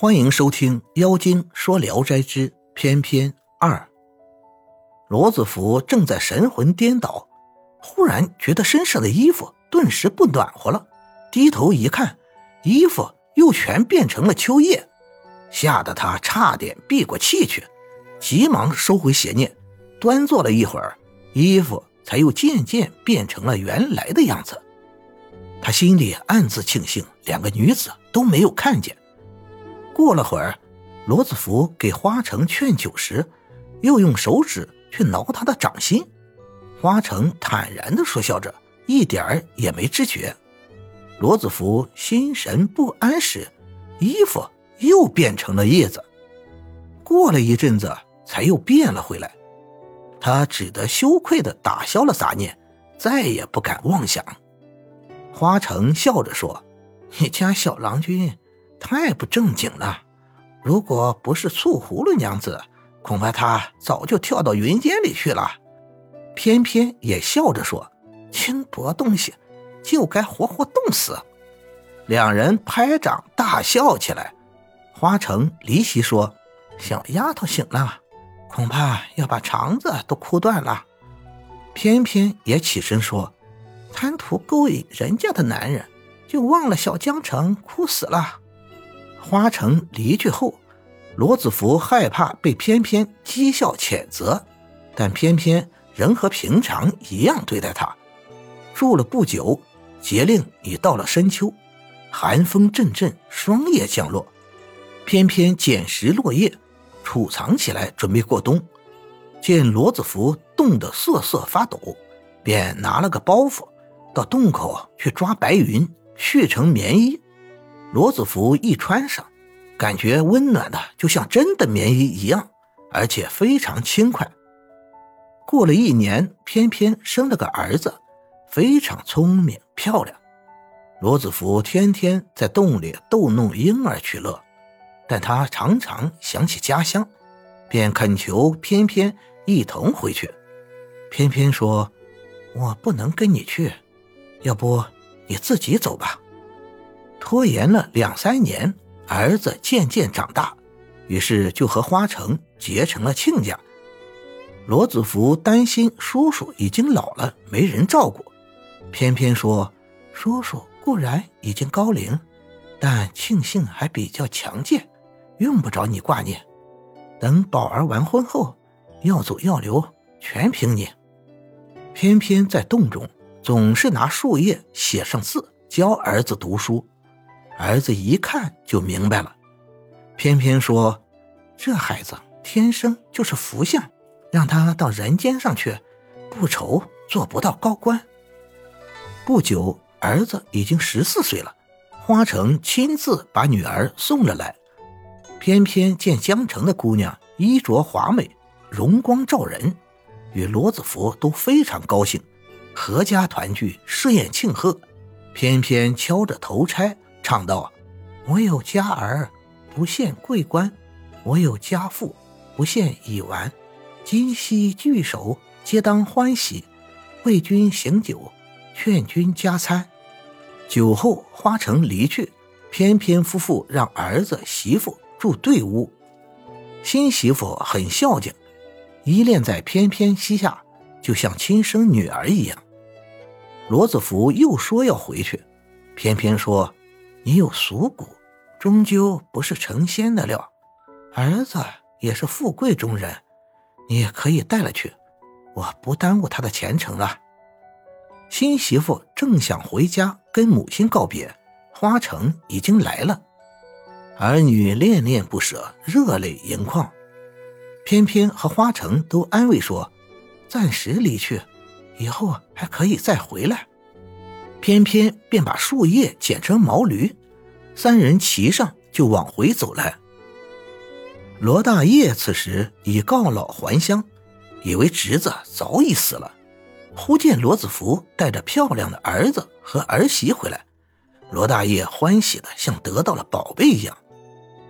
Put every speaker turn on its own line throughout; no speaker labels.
欢迎收听《妖精说聊斋之翩翩二》。罗子福正在神魂颠倒，忽然觉得身上的衣服顿时不暖和了，低头一看，衣服又全变成了秋叶，吓得他差点闭过气去，急忙收回邪念，端坐了一会儿，衣服才又渐渐变成了原来的样子。他心里暗自庆幸，两个女子都没有看见。过了会儿，罗子福给花城劝酒时，又用手指去挠他的掌心。花城坦然地说笑着，一点儿也没知觉。罗子福心神不安时，衣服又变成了叶子。过了一阵子，才又变了回来。他只得羞愧地打消了杂念，再也不敢妄想。花城笑着说：“你家小郎君。”太不正经了！如果不是醋葫芦娘子，恐怕他早就跳到云间里去了。偏偏也笑着说：“轻薄东西，就该活活冻死。”两人拍掌大笑起来。花城离席说：“小丫头醒了，恐怕要把肠子都哭断了。”偏偏也起身说：“贪图勾引人家的男人，就忘了小江城哭死了。”花城离去后，罗子福害怕被翩翩讥笑谴责，但偏偏仍和平常一样对待他。住了不久，节令已到了深秋，寒风阵阵，霜叶降落。偏偏捡拾落叶，储藏起来，准备过冬。见罗子福冻得瑟瑟发抖，便拿了个包袱，到洞口去抓白云，续成棉衣。罗子福一穿上，感觉温暖的就像真的棉衣一样，而且非常轻快。过了一年，偏偏生了个儿子，非常聪明漂亮。罗子福天天在洞里逗弄婴儿取乐，但他常常想起家乡，便恳求偏偏一同回去。偏偏说：“我不能跟你去，要不你自己走吧。”拖延了两三年，儿子渐渐长大，于是就和花城结成了亲家。罗子福担心叔叔已经老了，没人照顾，偏偏说：“叔叔固然已经高龄，但庆幸还比较强健，用不着你挂念。等宝儿完婚后，要走要留全凭你。”偏偏在洞中总是拿树叶写上字，教儿子读书。儿子一看就明白了，偏偏说：“这孩子天生就是福相，让他到人间上去，不愁做不到高官。”不久，儿子已经十四岁了，花城亲自把女儿送了来。偏偏见江城的姑娘衣着华美，容光照人，与罗子福都非常高兴，阖家团聚，设宴庆贺。偏偏敲着头钗。唱道：“我有家儿，不羡贵官；我有家父，不羡已完。今夕聚首，皆当欢喜。为君行酒，劝君加餐。”酒后，花城离去，翩翩夫妇让儿子媳妇住对屋。新媳妇很孝敬，依恋在翩翩膝下，就像亲生女儿一样。罗子福又说要回去，偏偏说。你有俗骨，终究不是成仙的料。儿子也是富贵中人，你可以带了去，我不耽误他的前程了。新媳妇正想回家跟母亲告别，花城已经来了，儿女恋恋不舍，热泪盈眶。偏偏和花城都安慰说，暂时离去，以后还可以再回来。偏偏便把树叶剪成毛驴，三人骑上就往回走来。罗大业此时已告老还乡，以为侄子早已死了。忽见罗子福带着漂亮的儿子和儿媳回来，罗大业欢喜的像得到了宝贝一样。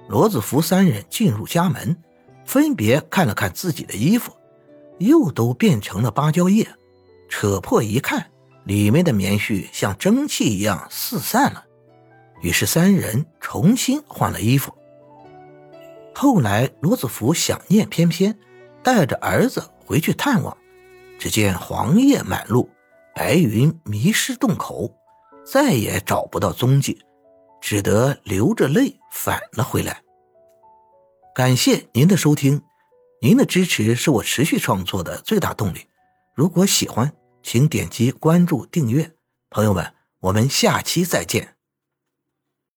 罗子福三人进入家门，分别看了看自己的衣服，又都变成了芭蕉叶，扯破一看。里面的棉絮像蒸汽一样四散了，于是三人重新换了衣服。后来罗子福想念翩翩，带着儿子回去探望，只见黄叶满路，白云迷失洞口，再也找不到踪迹，只得流着泪返了回来。感谢您的收听，您的支持是我持续创作的最大动力。如果喜欢，请点击关注订阅。朋友们，我们下期再见。